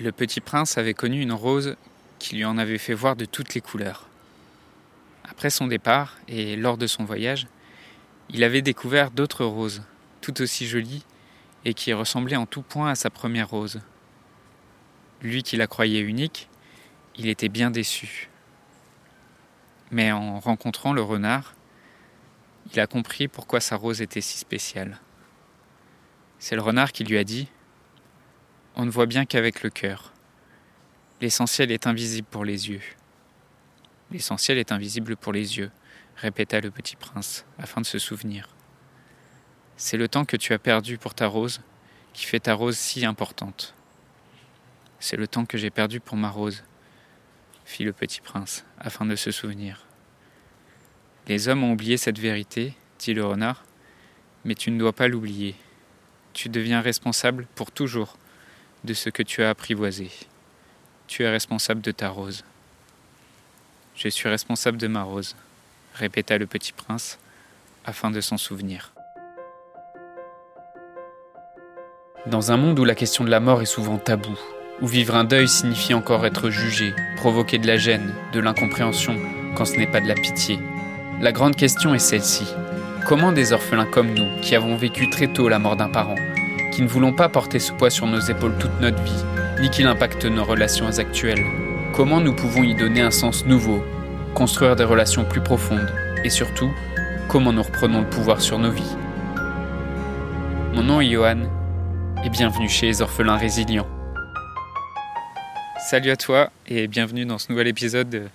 Le petit prince avait connu une rose qui lui en avait fait voir de toutes les couleurs. Après son départ et lors de son voyage, il avait découvert d'autres roses, tout aussi jolies et qui ressemblaient en tout point à sa première rose. Lui qui la croyait unique, il était bien déçu. Mais en rencontrant le renard, il a compris pourquoi sa rose était si spéciale. C'est le renard qui lui a dit on ne voit bien qu'avec le cœur. L'essentiel est invisible pour les yeux. L'essentiel est invisible pour les yeux, répéta le petit prince, afin de se souvenir. C'est le temps que tu as perdu pour ta rose qui fait ta rose si importante. C'est le temps que j'ai perdu pour ma rose, fit le petit prince, afin de se souvenir. Les hommes ont oublié cette vérité, dit le renard, mais tu ne dois pas l'oublier. Tu deviens responsable pour toujours de ce que tu as apprivoisé. Tu es responsable de ta rose. Je suis responsable de ma rose, répéta le petit prince, afin de s'en souvenir. Dans un monde où la question de la mort est souvent taboue, où vivre un deuil signifie encore être jugé, provoquer de la gêne, de l'incompréhension, quand ce n'est pas de la pitié, la grande question est celle-ci. Comment des orphelins comme nous, qui avons vécu très tôt la mort d'un parent, qui ne voulons pas porter ce poids sur nos épaules toute notre vie, ni qu'il impacte nos relations actuelles. Comment nous pouvons y donner un sens nouveau, construire des relations plus profondes, et surtout, comment nous reprenons le pouvoir sur nos vies? Mon nom est Johan, et bienvenue chez les orphelins résilients. Salut à toi, et bienvenue dans ce nouvel épisode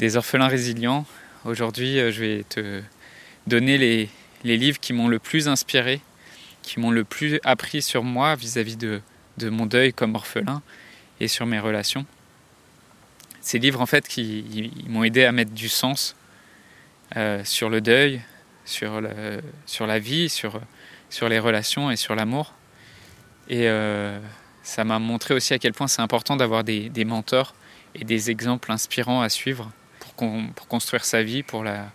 des orphelins résilients. Aujourd'hui, euh, je vais te donner les, les livres qui m'ont le plus inspiré qui m'ont le plus appris sur moi vis-à-vis de, de, mon deuil comme orphelin et sur mes relations. Ces livres, en fait, qui m'ont aidé à mettre du sens euh, sur le deuil, sur, le, sur la vie, sur, sur les relations et sur l'amour. Et euh, ça m'a montré aussi à quel point c'est important d'avoir des, des, mentors et des exemples inspirants à suivre pour, pour construire sa vie, pour la,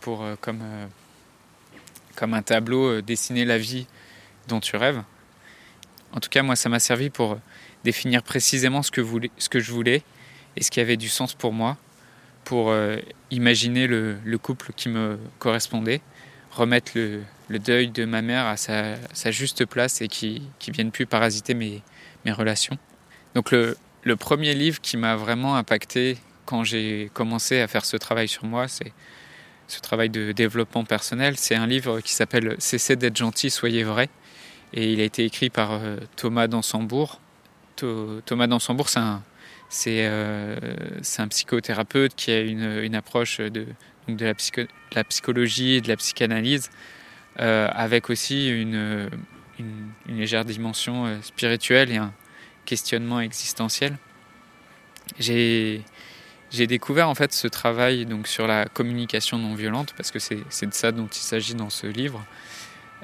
pour, euh, comme, comme un tableau, euh, dessiner la vie dont tu rêves. En tout cas, moi, ça m'a servi pour définir précisément ce que, ce que je voulais et ce qui avait du sens pour moi, pour euh, imaginer le, le, couple qui me correspondait, remettre le, deuil de ma mère à sa, juste place et qui ne vienne plus parasiter mes, relations. Donc le premier livre qui m'a vraiment impacté quand j'ai commencé à faire ce travail sur moi, c'est ce travail de développement personnel. C'est un livre qui s'appelle Cessez d'être gentil, soyez vrai. Et il a été écrit par euh, Thomas Dansembourg. Thomas Dansembourg, c'est un, c'est, euh, c'est un psychothérapeute qui a une, approche de, la psychologie et de la psychanalyse, euh, avec aussi une, une, légère dimension spirituelle et un questionnement existentiel. J'ai j'ai découvert en fait ce travail donc sur la communication non violente parce que c'est de ça dont il s'agit dans ce livre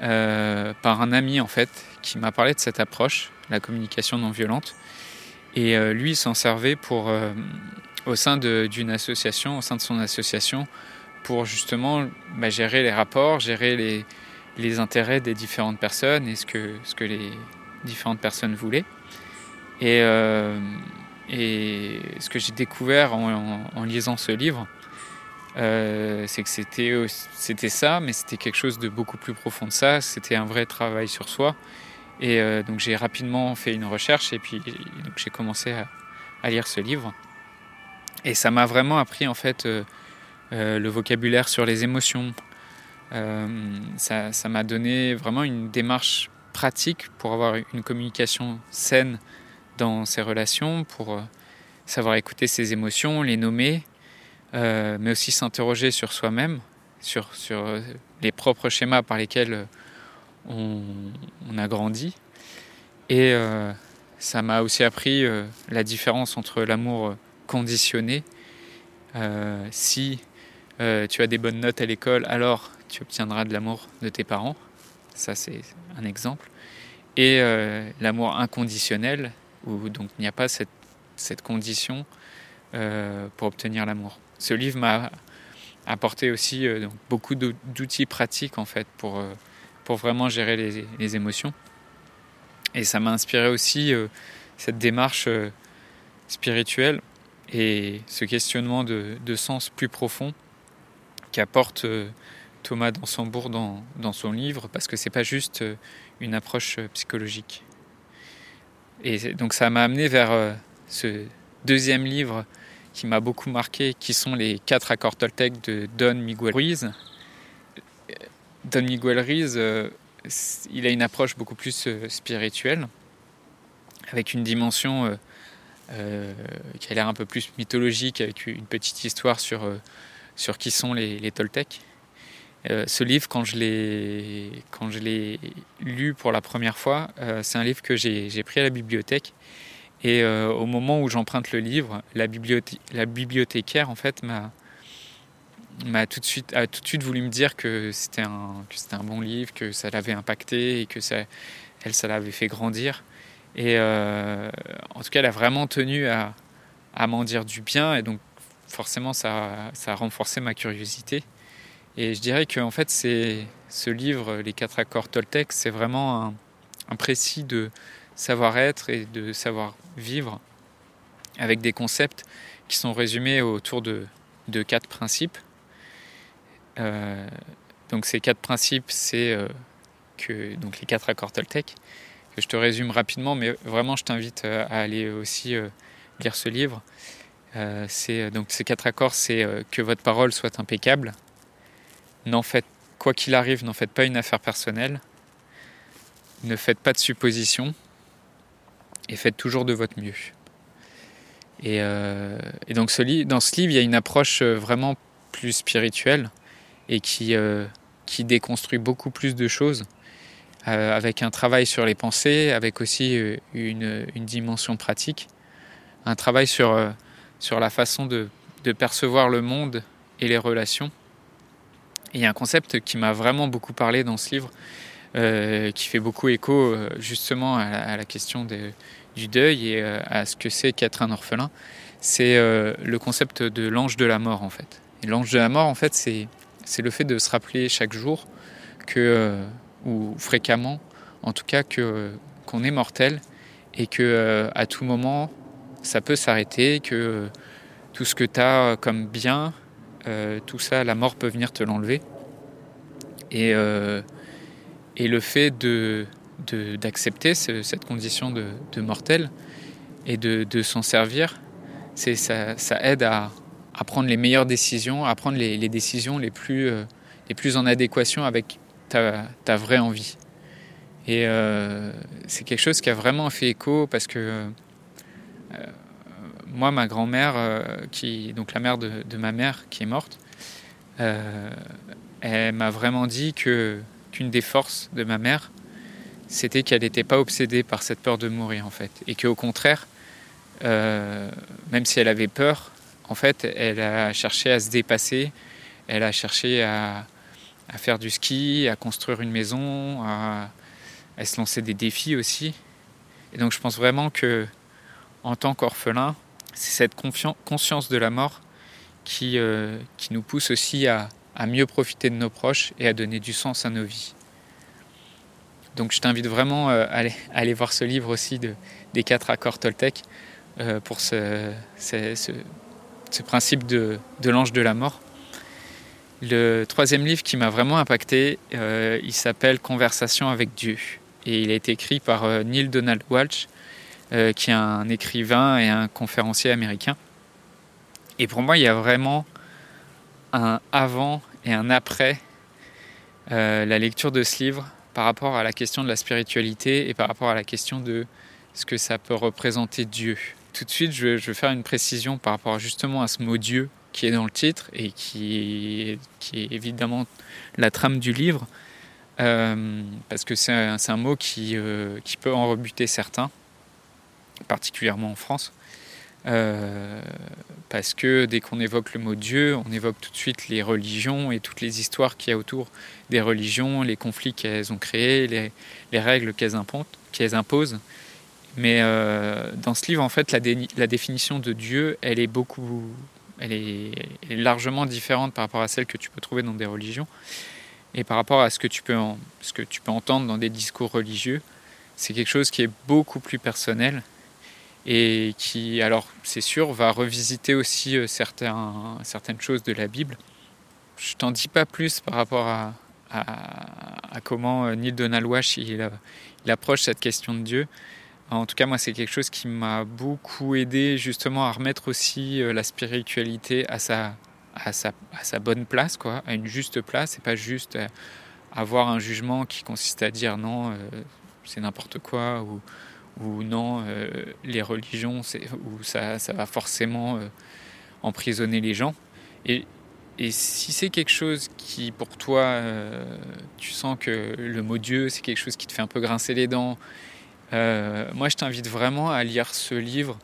euh, par un ami en fait qui m'a parlé de cette approche la communication non violente. Et euh, lui s'en servait pour euh, au sein d'une association au sein de son association pour justement bah, gérer les rapports gérer les, les intérêts des différentes personnes et ce que ce que les différentes personnes voulaient. Et et ce que j'ai découvert en, lisant ce livre, euh, c'est que c'était, ça, mais c'était quelque chose de beaucoup plus profond de ça. C'était un vrai travail sur soi. Et euh, donc j'ai rapidement fait une recherche et puis j'ai commencé à, lire ce livre. Et ça m'a vraiment appris en fait euh, le vocabulaire sur les émotions. Ça m'a donné vraiment une démarche pratique pour avoir une communication saine dans ses relations, pour euh, savoir écouter ses émotions, les nommer, euh, mais aussi s'interroger sur soi-même, sur, sur euh, les propres schémas par lesquels on, on a grandi. Et ça m'a aussi appris la différence entre l'amour conditionné. Si tu as des bonnes notes à l'école, alors tu obtiendras de l'amour de tes parents. Ça, c'est un exemple. Et l'amour inconditionnel, où donc il n'y a pas cette, condition euh, pour obtenir l'amour. Ce livre m'a apporté aussi euh, beaucoup d'outils pratiques en fait pour, euh, pour vraiment gérer les, émotions. Et ça m'a inspiré aussi cette démarche spirituelle et ce questionnement de, sens plus profond qu'apporte Thomas Dansembourg dans, dans son livre, parce que c'est pas juste une approche psychologique. Et donc ça m'a amené vers ce deuxième livre qui m'a beaucoup marqué, qui sont les quatre accords Toltec de Don Miguel Ruiz. Don Miguel Ruiz, euh, il a une approche beaucoup plus euh, spirituelle, avec une dimension euh, qui a l'air un peu plus mythologique, avec une petite histoire sur, sur qui sont les, les. Ce livre, quand je l'ai lu pour la première fois, c'est un livre que j'ai pris à la bibliothèque et euh, au moment où j'emprunte le livre, la, bibliothécaire en fait m'a tout de suite a tout de suite voulu me dire que c'était un bon livre, que ça l'avait impacté et que ça elle ça l'avait fait grandir. Et euh, en tout cas, elle a vraiment tenu à, m'en dire du bien et donc forcément ça a renforcé ma curiosité. Et je dirais que fait, ce livre, Les quatre accords Toltec, c'est vraiment un, précis de savoir-être et de savoir-vivre avec des concepts qui sont résumés autour de, de quatre principes. Euh, donc ces quatre principes, c'est euh, les quatre accords Toltec que je te résume rapidement, mais vraiment je t'invite euh, à aller aussi lire ce livre. donc ces quatre accords, c'est que votre parole soit impeccable. N'en faites quoi qu'il arrive, n'en faites pas une affaire personnelle. Ne faites pas de suppositions et faites toujours de votre mieux. Et, euh, donc dans ce livre, il y a une approche euh, vraiment plus spirituelle et qui, euh, qui déconstruit beaucoup plus de choses, avec un travail sur les pensées, avec aussi une, dimension pratique, un travail sur, la façon de, percevoir le monde et les relations. Et il y a un concept qui m'a vraiment beaucoup parlé dans ce livre, qui fait beaucoup écho justement à, la question du deuil et euh, à ce que c'est qu'être un orphelin, c'est euh, le concept de l'ange de la mort en fait. L'ange de la mort en fait c'est c'est le fait de se rappeler chaque jour que euh, ou fréquemment en tout cas que qu'on est mortel et que à tout moment ça peut s'arrêter que tout ce que tu as comme bien tout ça la mort peut venir te l'enlever et et le fait de d'accepter cette condition de, mortel et de, s'en servir, ça, ça aide à, prendre les meilleures décisions, à prendre les, décisions les plus, euh, les plus en adéquation avec ta, ta vraie envie. Et euh, c'est quelque chose qui a vraiment fait écho parce que euh, moi, ma grand-mère, qui donc la mère de, ma mère qui est morte, elle m'a vraiment dit que qu'une des forces de ma mère, c'était qu'elle n'était pas obsédée par cette peur de mourir en fait, et qu'au contraire, euh, même si elle avait peur, en fait, elle a cherché à se dépasser, elle a cherché à, faire du ski, à construire une maison, à, se lancer des défis aussi. Et donc je pense vraiment que en tant qu'orphelin, c'est cette conscience de la mort qui, euh, qui nous pousse aussi à mieux profiter de nos proches et à donner du sens à nos vies. Donc je t'invite vraiment euh, à aller, voir ce livre aussi de, des quatre accords Toltec euh, pour ce, principe de, l'ange de la mort. Le troisième livre qui m'a vraiment impacté, il s'appelle Conversation avec Dieu. Et il a été écrit par Neil Donald Walsh, qui est un écrivain et un conférencier américain. Et pour moi, il y a vraiment un avant et un après la lecture de ce livre par rapport à la question de la spiritualité et par rapport à la question de ce que ça peut représenter Dieu. Tout de suite, je veux, faire une précision par rapport justement à ce mot Dieu qui est dans le titre et qui est, évidemment la trame du livre, euh, parce que c'est un, mot euh, qui peut en rebuter certains, particulièrement en France. Euh, parce que dès qu'on évoque le mot Dieu, on évoque tout de suite les religions et toutes les histoires qu'il y a autour des religions, les conflits qu'elles ont créés, les, les règles qu'elles imposent. Mais euh, dans ce livre, en fait, la, la, définition de Dieu, elle est beaucoup, elle est, largement différente par rapport à celle que tu peux trouver dans des religions et par rapport à ce que tu peux, ce que tu peux entendre dans des discours religieux. C'est quelque chose qui est beaucoup plus personnel et qui, alors c'est sûr, va revisiter aussi certains, certaines choses de la Bible. Je t'en dis pas plus par rapport à, comment Neil Donald Walsh il, il, approche cette question de Dieu. En tout cas, moi, c'est quelque chose qui m'a beaucoup aidé justement à remettre aussi la spiritualité à sa, bonne place, quoi, à une juste place, et pas juste avoir un jugement qui consiste à dire non, euh, c'est n'importe quoi, ou, ou non, euh, les religions, ou ça, ça, va forcément euh, emprisonner les gens. Et, si c'est quelque chose qui, pour toi, tu sens que le mot Dieu, c'est quelque chose qui te fait un peu grincer les dents, moi, je t'invite vraiment à lire ce livre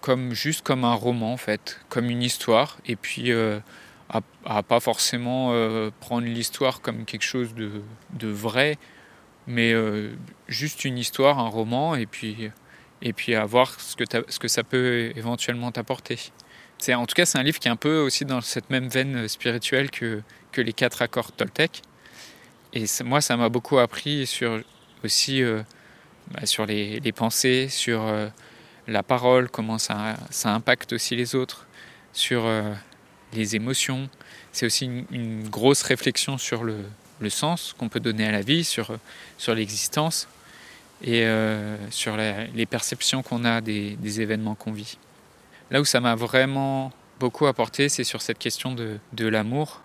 comme juste comme un roman en fait, comme une histoire, et puis à, pas forcément euh, prendre l'histoire comme quelque chose de vrai, mais euh, juste une histoire, un roman, et puis, et puis à voir ce que, ce que ça peut éventuellement t'apporter. En tout cas, c'est un livre qui est un peu aussi dans cette même veine spirituelle que, que les quatre accords Toltec. Et moi, ça m'a beaucoup appris sur aussi euh, bah, sur les, les, pensées, sur la parole, comment ça, ça impacte aussi les autres, sur les émotions. C'est aussi une, grosse réflexion sur le, sens qu'on peut donner à la vie, sur, sur l'existence et euh, sur les perceptions qu'on a des, événements qu'on vit. Là où ça m'a vraiment beaucoup apporté, c'est sur cette question de, de l'amour,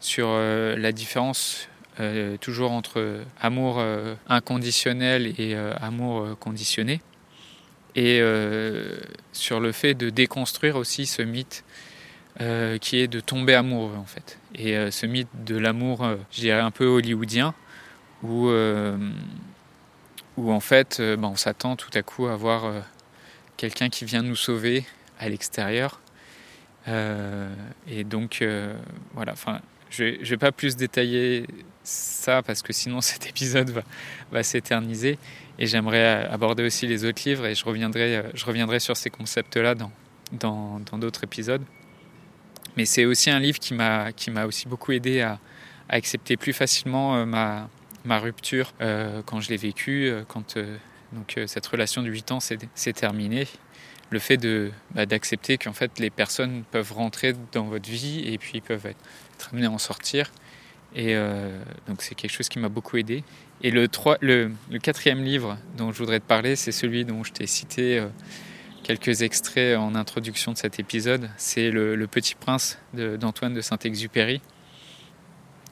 sur euh, la différence euh, toujours entre amour inconditionnel et amour conditionné, et sur le fait de déconstruire aussi ce mythe euh, qui est de tomber amoureux en fait. Et euh, ce mythe de l'amour, euh, je dirais un peu hollywoodien, où, où en fait bah, on s'attend tout à coup à voir quelqu'un qui vient nous sauver à l'extérieur. et donc voilà, enfin, je ne vais pas plus détailler ça parce que sinon cet épisode va, va s'éterniser. Et j'aimerais aborder aussi les autres livres et je reviendrai, je reviendrai sur ces concepts-là dans, dans d'autres épisodes. Mais c'est aussi un livre qui m'a qui m'a aussi beaucoup aidé à, accepter plus facilement euh, ma, ma rupture euh, quand je l'ai vécue, euh, quand donc cette relation de 8 ans s'est terminée. Le fait de bah, d'accepter qu'en fait les personnes peuvent rentrer dans votre vie et puis peuvent être, amenées à en sortir. Et donc c'est quelque chose qui m'a beaucoup aidé. Et le, 3, le, le, quatrième livre dont je voudrais te parler, c'est celui dont je t'ai cité quelques extraits en introduction de cet épisode. C'est le, Petit Prince d'Antoine de, Saint-Exupéry.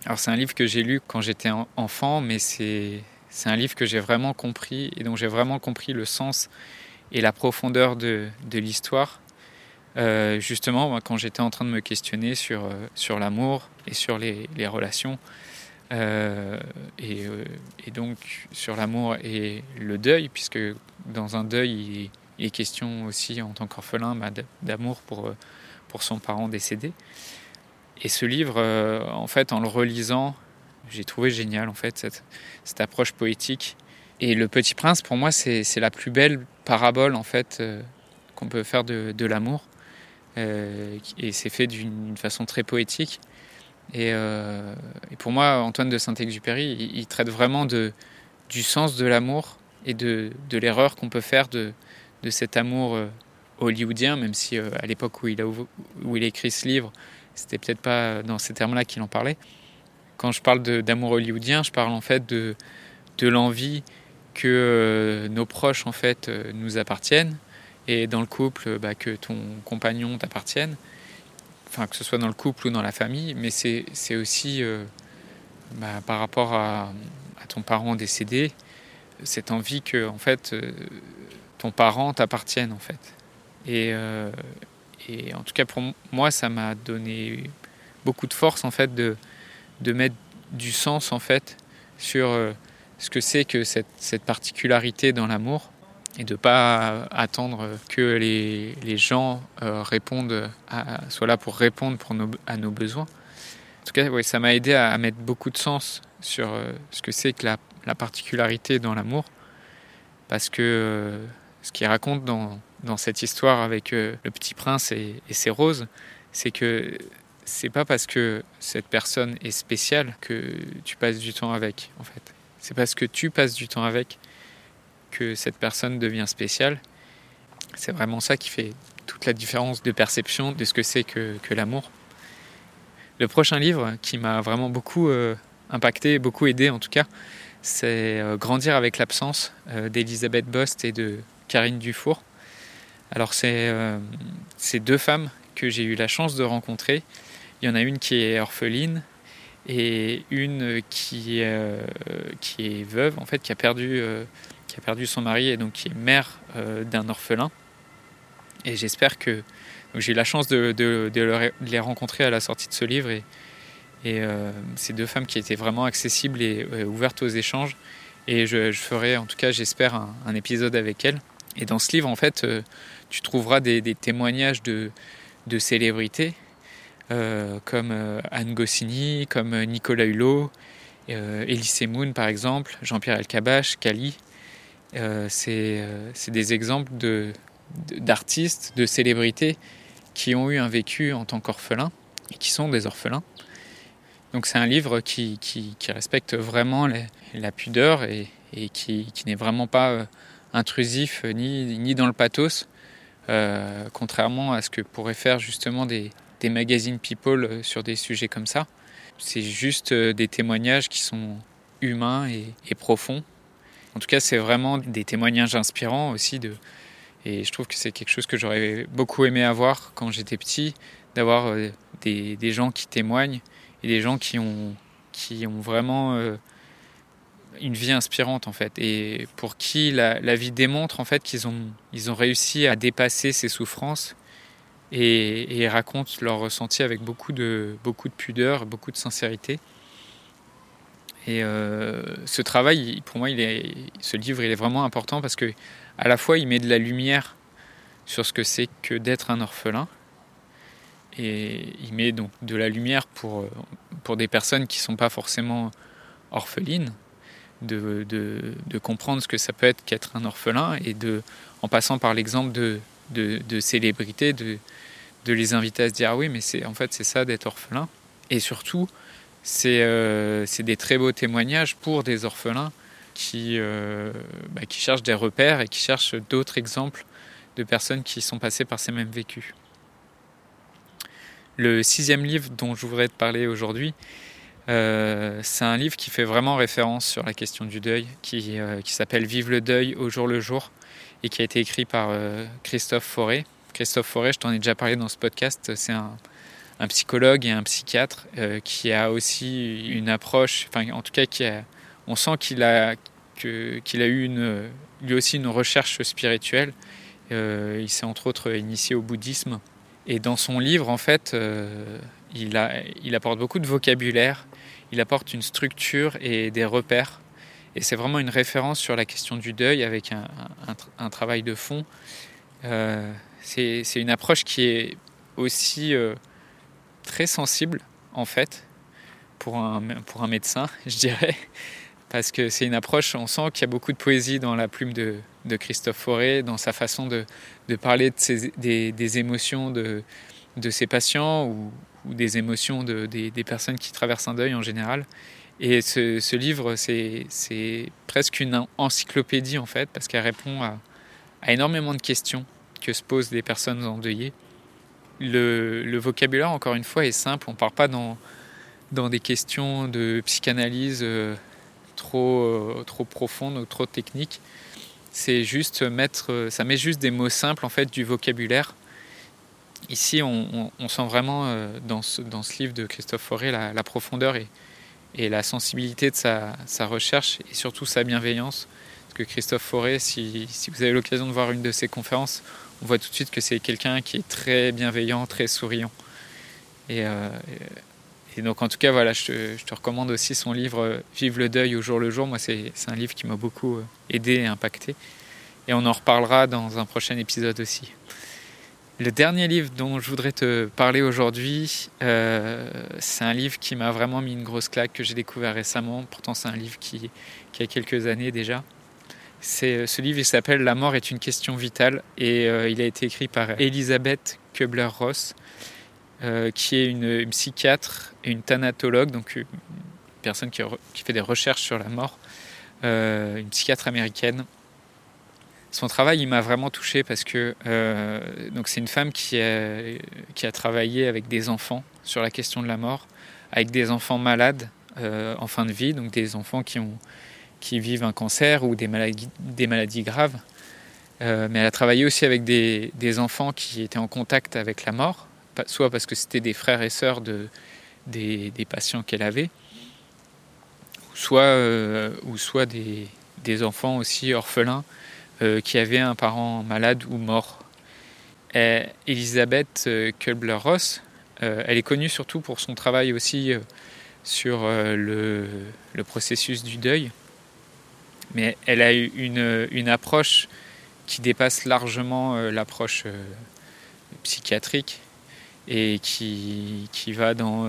Alors c'est un livre que j'ai lu quand j'étais enfant, mais c'est un livre que j'ai vraiment compris et dont j'ai vraiment compris le sens et la profondeur de, de l'histoire. Euh, justement, quand j'étais en train de me questionner sur, euh, sur l'amour et sur les, relations, euh, et, et, donc sur l'amour et le deuil, puisque dans un deuil, il, il est question aussi en tant qu'orphelin bah, d'amour pour, euh, pour son parent décédé. Et ce livre, euh, en fait, en le relisant, j'ai trouvé génial en fait cette, cette, approche poétique. Et Le Petit Prince, pour moi, c'est la plus belle parabole en fait euh, qu'on peut faire de, de l'amour. et c'est fait d'une façon très poétique. Et, pour moi, Antoine de Saint-Exupéry, il, il, traite vraiment de, du sens de l'amour et de, de l'erreur qu'on peut faire de, de cet amour euh, hollywoodien, même si euh, à l'époque où il a où il écrit ce livre, c'était peut-être pas dans ces termes-là qu'il en parlait. Quand je parle d'amour hollywoodien, je parle en fait de, de l'envie que euh, nos proches en fait nous appartiennent et dans le couple bah, que ton compagnon t'appartienne, enfin que ce soit dans le couple ou dans la famille, mais c'est aussi bah, par rapport à, à, ton parent décédé, cette envie que en fait ton parent t'appartienne en fait. Et, euh, et, en tout cas pour moi, ça m'a donné beaucoup de force en fait de, de mettre du sens en fait sur euh, ce que c'est que cette, cette, particularité dans l'amour et de pas attendre que les, les gens euh, répondent, à, soient là pour répondre pour nos, à nos besoins. En tout cas, ouais, ça m'a aidé à, à, mettre beaucoup de sens sur ce que c'est que la, la, particularité dans l'amour, parce que ce qu'il raconte dans, cette histoire avec euh, le petit prince et, ses roses, c'est que c'est pas parce que cette personne est spéciale que tu passes du temps avec, en fait. C'est parce que tu passes du temps avec que cette personne devient spéciale. C'est vraiment ça qui fait toute la différence de perception de ce que c'est que, l'amour. Le prochain livre qui m'a vraiment beaucoup euh, impacté, beaucoup aidé en tout cas, c'est euh, Grandir avec l'absence d'Elisabeth Bost et de Karine Dufour. Alors c'est ces deux femmes que j'ai eu la chance de rencontrer. Il y en a une qui est orpheline et une qui, qui est veuve, en fait, qui a perdu, qui a perdu son mari et donc qui est mère d'un orphelin. Et j'espère que j'ai eu la chance de, de, les rencontrer à la sortie de ce livre et, et euh, ces deux femmes qui étaient vraiment accessibles et ouvertes aux échanges. Et je, ferai en tout cas, j'espère, un, épisode avec elles. Et dans ce livre, en fait, euh, tu trouveras des, témoignages de, célébrités euh, comme Anne Goscinny, comme Nicolas Hulot, Elise Moon par exemple, Jean-Pierre Elkabach, Kali. c'est des exemples d'artistes, de célébrités qui ont eu un vécu en tant qu'orphelins et qui sont des orphelins. Donc c'est un livre qui, respecte vraiment la pudeur et, qui, n'est vraiment pas euh, intrusif euh, ni, ni dans le pathos, euh, contrairement à ce que pourraient faire justement des, des magazines People sur des sujets comme ça. C'est juste des témoignages qui sont humains et, profonds. En tout cas, c'est vraiment des témoignages inspirants aussi de, et je trouve que c'est quelque chose que j'aurais beaucoup aimé avoir quand j'étais petit, d'avoir euh, des, des, gens qui témoignent et des gens qui ont, qui ont vraiment euh, une vie inspirante en fait. Et pour qui la, vie démontre en fait qu'ils ont, ils ont réussi à dépasser ces souffrances et, racontent leur ressenti avec beaucoup de, beaucoup de pudeur, beaucoup de sincérité. Et euh, ce travail, pour moi, il ce livre, il est vraiment important parce que à la fois il met de la lumière sur ce que c'est que d'être un orphelin et il met donc de la lumière pour, pour des personnes qui ne sont pas forcément orphelines, de, comprendre ce que ça peut être qu'être un orphelin et de, en passant par l'exemple de, de, célébrités, de, de les inviter à se dire ah oui mais c'est en fait c'est ça d'être orphelin et surtout c'est euh, des très beaux témoignages pour des orphelins qui, euh, bah, qui cherchent des repères et qui cherchent d'autres exemples de personnes qui sont passées par ces mêmes vécus. Le sixième livre dont je voudrais te parler aujourd'hui, euh, c'est un livre qui fait vraiment référence sur la question du deuil, qui, euh, qui s'appelle Vive le deuil au jour le jour et qui a été écrit par Christophe Forêt. Christophe Forêt, je t'en ai déjà parlé dans ce podcast, c'est un, psychologue et un psychiatre qui a aussi une approche, enfin en tout cas qui a on sent qu'il a, qu'il a eu une, lui aussi une recherche spirituelle. Euh, il s'est entre autres initié au bouddhisme. Et dans son livre, en fait, euh, il apporte beaucoup de vocabulaire, il apporte une structure et des repères. Et c'est vraiment une référence sur la question du deuil avec un, travail de fond. Euh, c'est une approche qui est aussi très sensible, en fait, pour un, médecin, je dirais parce que c'est une approche, on sent qu'il y a beaucoup de poésie dans la plume de, Christophe Fauré, dans sa façon de, parler de des, émotions de, de ses patients ou, des émotions de, des, personnes qui traversent un deuil en général. Et ce, livre, c'est presque une encyclopédie en fait, parce qu'elle répond à, énormément de questions que se posent les personnes endeuillées. Le, le vocabulaire, encore une fois, est simple, on ne part pas dans, des questions de psychanalyse euh, trop, euh, trop profonde ou trop technique. C'est juste mettre, ça met juste des mots simples en fait du vocabulaire. Ici, on, sent vraiment euh, dans ce, dans ce, livre de Christophe Fauré la, profondeur et, et, la sensibilité de sa, sa, recherche et surtout sa bienveillance. Parce que Christophe Fauré, si, si vous avez l'occasion de voir une de ses conférences, on voit tout de suite que c'est quelqu'un qui est très bienveillant, très souriant. Et, euh, et donc en tout cas, voilà, je te, recommande aussi son livre euh, Vive le deuil au jour le jour. Moi, c'est un livre qui m'a beaucoup aidé et impacté. Et on en reparlera dans un prochain épisode aussi. Le dernier livre dont je voudrais te parler aujourd'hui, euh, c'est un livre qui m'a vraiment mis une grosse claque, que j'ai découvert récemment. Pourtant, c'est un livre qui, qui, a quelques années déjà. Ce livre il s'appelle La mort est une question vitale et il a été écrit par Elisabeth Kubler-Ross. Euh, qui est une, psychiatre et une thanatologue, donc une personne qui, fait des recherches sur la mort, euh, une psychiatre américaine. Son travail, il m'a vraiment touché parce que donc c'est une femme qui a, travaillé avec des enfants sur la question de la mort, avec des enfants malades en fin de vie, donc des enfants qui, vivent un cancer ou des maladies, graves. mais elle a travaillé aussi avec des, enfants qui étaient en contact avec la mort, soit parce que c'était des frères et sœurs de, des, patients qu'elle avait, soit, euh, ou soit des, enfants aussi orphelins euh, qui avaient un parent malade ou mort. Et Elisabeth euh, Kubler-Ross, elle est connue surtout pour son travail aussi sur le, processus du deuil, mais elle a eu une, une approche qui dépasse largement l'approche psychiatrique et qui, qui va dans,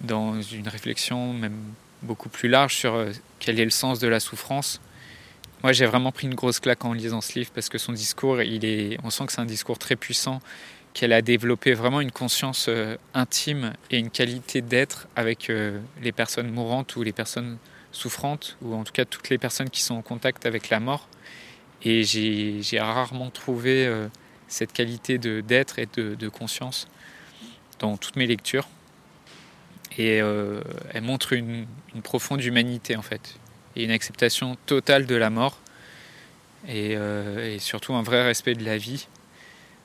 dans une réflexion même beaucoup plus large sur euh, quel est le sens de la souffrance. Moi, j'ai vraiment pris une grosse claque en lisant ce livre parce que son discours, il est, on sent que c'est un discours très puissant, qu'elle a développé vraiment une conscience euh, intime et une qualité d'être avec euh, les personnes mourantes ou les personnes souffrantes, ou en tout cas toutes les personnes qui sont en contact avec la mort. Et j'ai rarement trouvé cette qualité d'être et de, conscience dans toutes mes lectures. Et euh, elle montre une, profonde humanité en fait, une acceptation totale de la mort, euh, et, surtout un vrai respect de la vie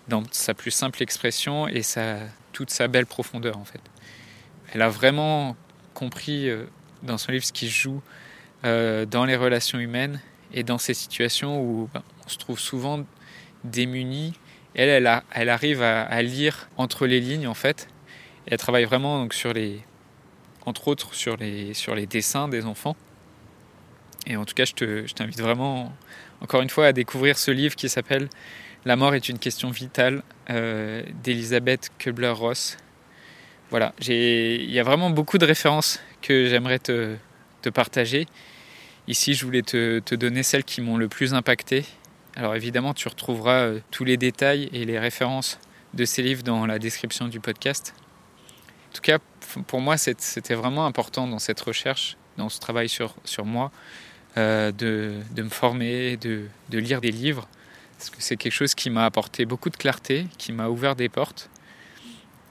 dans sa plus simple expression et sa, toute sa belle profondeur en fait. Elle a vraiment compris euh, dans son livre ce qui se joue dans les relations humaines et dans ces situations où ben, on se trouve souvent démuni. Elle, elle, arrive à, lire entre les lignes en fait. Elle travaille vraiment donc, sur les, entre autres sur les, sur les dessins des enfants. Et en tout cas, je t'invite vraiment, encore une fois, à découvrir ce livre qui s'appelle La mort est une question vitale euh, d'Elisabeth Kubler-Ross. Voilà, il y a vraiment beaucoup de références que j'aimerais te, te, partager. Ici, je voulais te, te donner celles qui m'ont le plus impacté. Alors évidemment, tu retrouveras euh, tous les détails et les références de ces livres dans la description du podcast. En tout cas, pour moi, c'était vraiment important dans cette recherche, dans ce travail sur, sur moi, euh, de, de, me former, de, de, lire des livres, parce que c'est quelque chose qui m'a apporté beaucoup de clarté, qui m'a ouvert des portes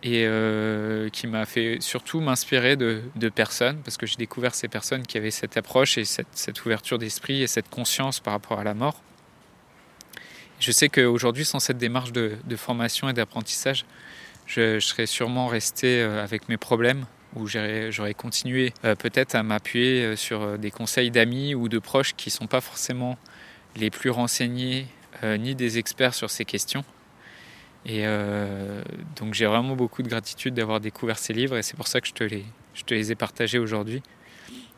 et euh, qui m'a fait surtout m'inspirer de, de, personnes, parce que j'ai découvert ces personnes qui avaient cette approche et cette, ouverture d'esprit et cette conscience par rapport à la mort. Je sais qu'aujourd'hui, sans cette démarche de, de formation et d'apprentissage, je, serais sûrement resté euh, avec mes problèmes où j'aurais continué euh, peut-être à m'appuyer euh, sur des conseils d'amis ou de proches qui ne sont pas forcément les plus renseignés ni des experts sur ces questions. Et donc j'ai vraiment beaucoup de gratitude d'avoir découvert ces livres et c'est pour ça que je te les, je te les ai partagés aujourd'hui.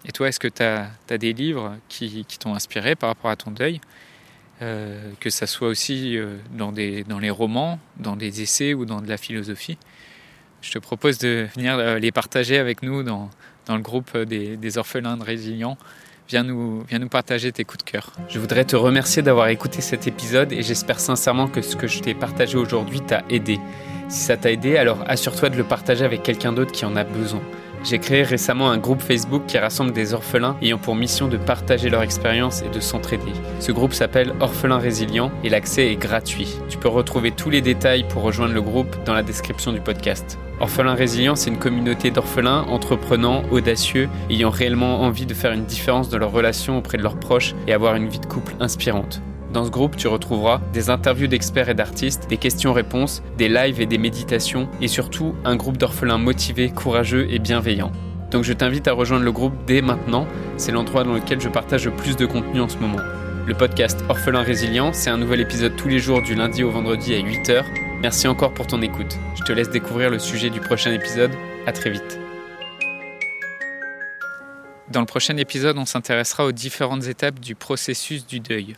Et toi, est-ce que tu as, des livres qui, t'ont inspiré par rapport à ton deuil? Euh, que ça soit aussi euh, dans, des, dans les romans, dans des essais ou dans de la philosophie? Je te propose de venir euh, les partager avec nous dans, dans le groupe des, des, orphelins de résilients. Viens nous, viens nous partager tes coups de cœur. Je voudrais te remercier d'avoir écouté cet épisode et j'espère sincèrement que ce que je t'ai partagé aujourd'hui t'a aidé. Si ça t'a aidé, alors assure-toi de le partager avec quelqu'un d'autre qui en a besoin. J'ai créé récemment un groupe Facebook qui rassemble des orphelins ayant pour mission de partager leur expérience et de s'entraider. Ce groupe s'appelle Orphelins Résilients et l'accès est gratuit. Tu peux retrouver tous les détails pour rejoindre le groupe dans la description du podcast. Orphelins Résilients, c'est une communauté d'orphelins entreprenants, audacieux, ayant réellement envie de faire une différence dans leurs relations auprès de leurs proches et avoir une vie de couple inspirante. Dans ce groupe, tu retrouveras des interviews d'experts et d'artistes, des questions-réponses, des lives et des méditations, et surtout un groupe d'orphelins motivés, courageux et bienveillants. Donc je t'invite à rejoindre le groupe dès maintenant, c'est l'endroit dans lequel je partage le plus de contenu en ce moment. Le podcast Orphelin Résilient, c'est un nouvel épisode tous les jours du lundi au vendredi à 8h. Merci encore pour ton écoute. Je te laisse découvrir le sujet du prochain épisode. À très vite. Dans le prochain épisode, on s'intéressera aux différentes étapes du processus du deuil.